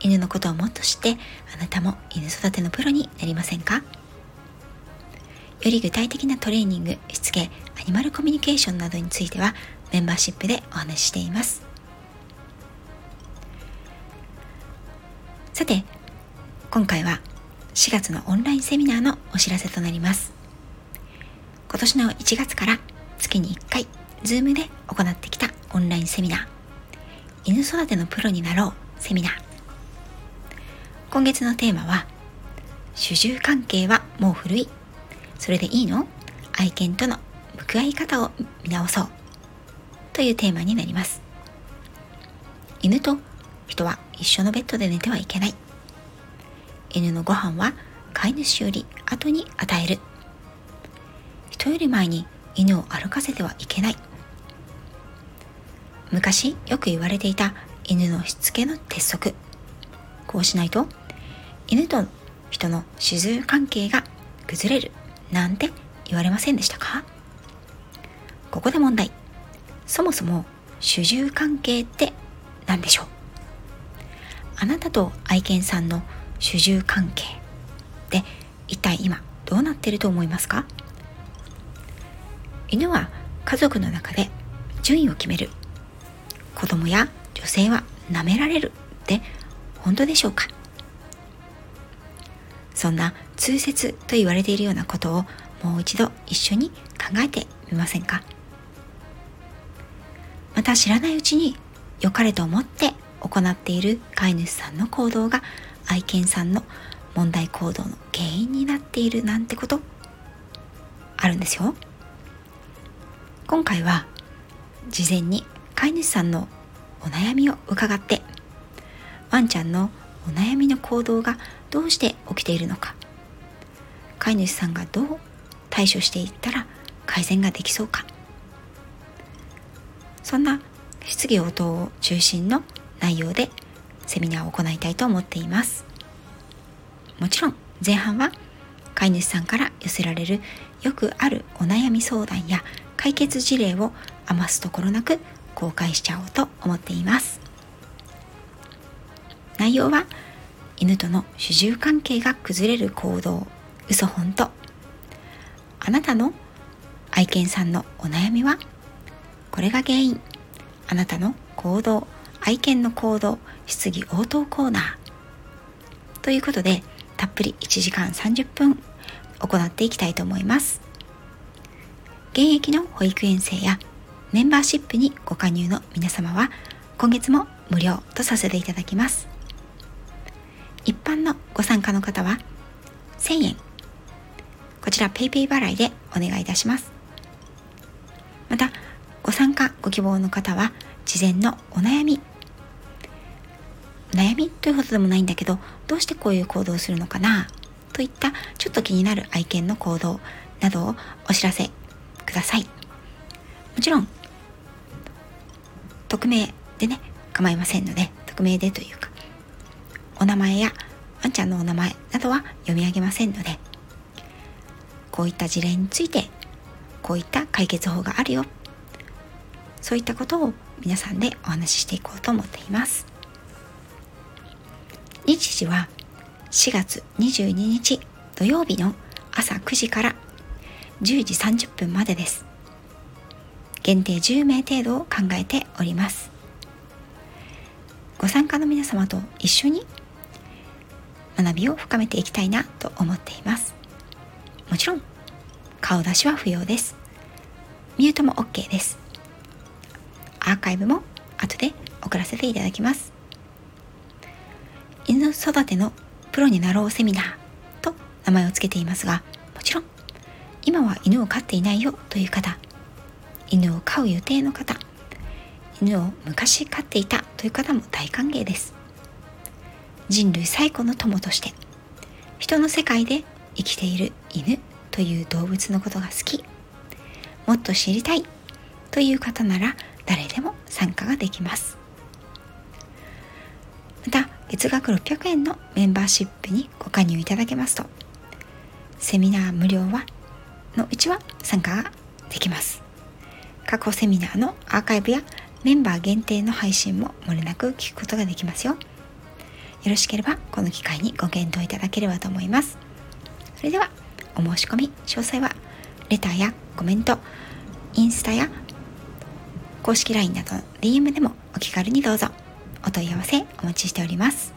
犬のことをもっと知ってあなたも犬育てのプロになりませんか？より具体的なトレーニングしつけアニマルコミュニケーションなどについてはメンバーシップでお話ししています。さて今回は4月のオンラインセミナーのお知らせとなります。今年の1月から月に1回 Zoom で行ってきたオンラインセミナー。犬育てのプロになろうセミナー。今月のテーマは主従関係はもう古い。それでいいの？愛犬との向き合い方を見直そう。というテーマになります。犬と人は一緒のベッドで寝てはいけない。犬のご飯は飼い主より後に与える。人より前に犬を歩かせてはいけない。昔よく言われていた犬のしつけの鉄則。こうしないと犬と人の主従関係が崩れるなんて言われませんでしたか？ここで問題。そもそも主従関係って何でしょう？あなたと愛犬さんの主従関係で一体今どうなってると思いますか？犬は家族の中で順位を決める。子供や女性は舐められるって本当でしょうか？そんな通説と言われているようなことをもう一度一緒に考えてみませんか？また知らないうちに良かれと思って行っている飼い主さんの行動が愛犬さんの問題行動の原因になっているなんてことあるんですよ。今回は事前に飼い主さんのお悩みを伺ってワンちゃんのお悩みの行動がどうして起きているのか。飼い主さんがどう対処していったら改善ができそうか。そんな質疑応答を中心の内容でセミナーを行いたいと思っています。もちろん前半は飼い主さんから寄せられるよくあるお悩み相談や解決事例を余すところなく公開しちゃおうと思っています。内容は犬との主従関係が崩れる行動嘘本当あなたの愛犬さんのお悩みはこれが原因。あなたの行動愛犬の行動質疑応答コーナー。ということでたっぷり1時間30分行っていきたいと思います。現役の保育園生やメンバーシップにご加入の皆様は今月も無料とさせていただきます。一般のご参加の方は1000円。こちら PayPay 払いでお願いいたします。またご参加ご希望の方は事前のお悩み。悩みということでもないんだけどどうしてこういう行動をするのかなといったちょっと気になる愛犬の行動などをお知らせください。もちろん匿名でね構いませんので匿名でというかお名前やワンちゃんのお名前などは読み上げませんのでこういった事例についてこういった解決法があるよ。そういったことを皆さんでお話ししていこうと思っています。日時は4月22日土曜日の朝9時から10時30分までです。限定10名程度を考えております。ご参加の皆様と一緒に学びを深めていきたいなと思っています。もちろん顔出しは不要です。ミュートも OK です。アーカイブも後で送らせていただきます。犬育てのプロになろうセミナーと名前を付けていますがもちろん今は犬を飼っていないよという方犬を飼う予定の方犬を昔飼っていたという方も大歓迎です。人類最古の友として人の世界で生きている犬という動物のことが好きもっと知りたいという方なら誰でも参加ができます。また月額600円のメンバーシップにご加入いただけますとセミナー無料はのうちは参加ができます。過去セミナーのアーカイブやメンバー限定の配信も漏れなく聞くことができますよ。よろしければこの機会にご検討いただければと思いますそれではお申し込み詳細はレターやコメントインスタや公式 LINE などの DM でもお気軽にどうぞお問い合わせお待ちしております。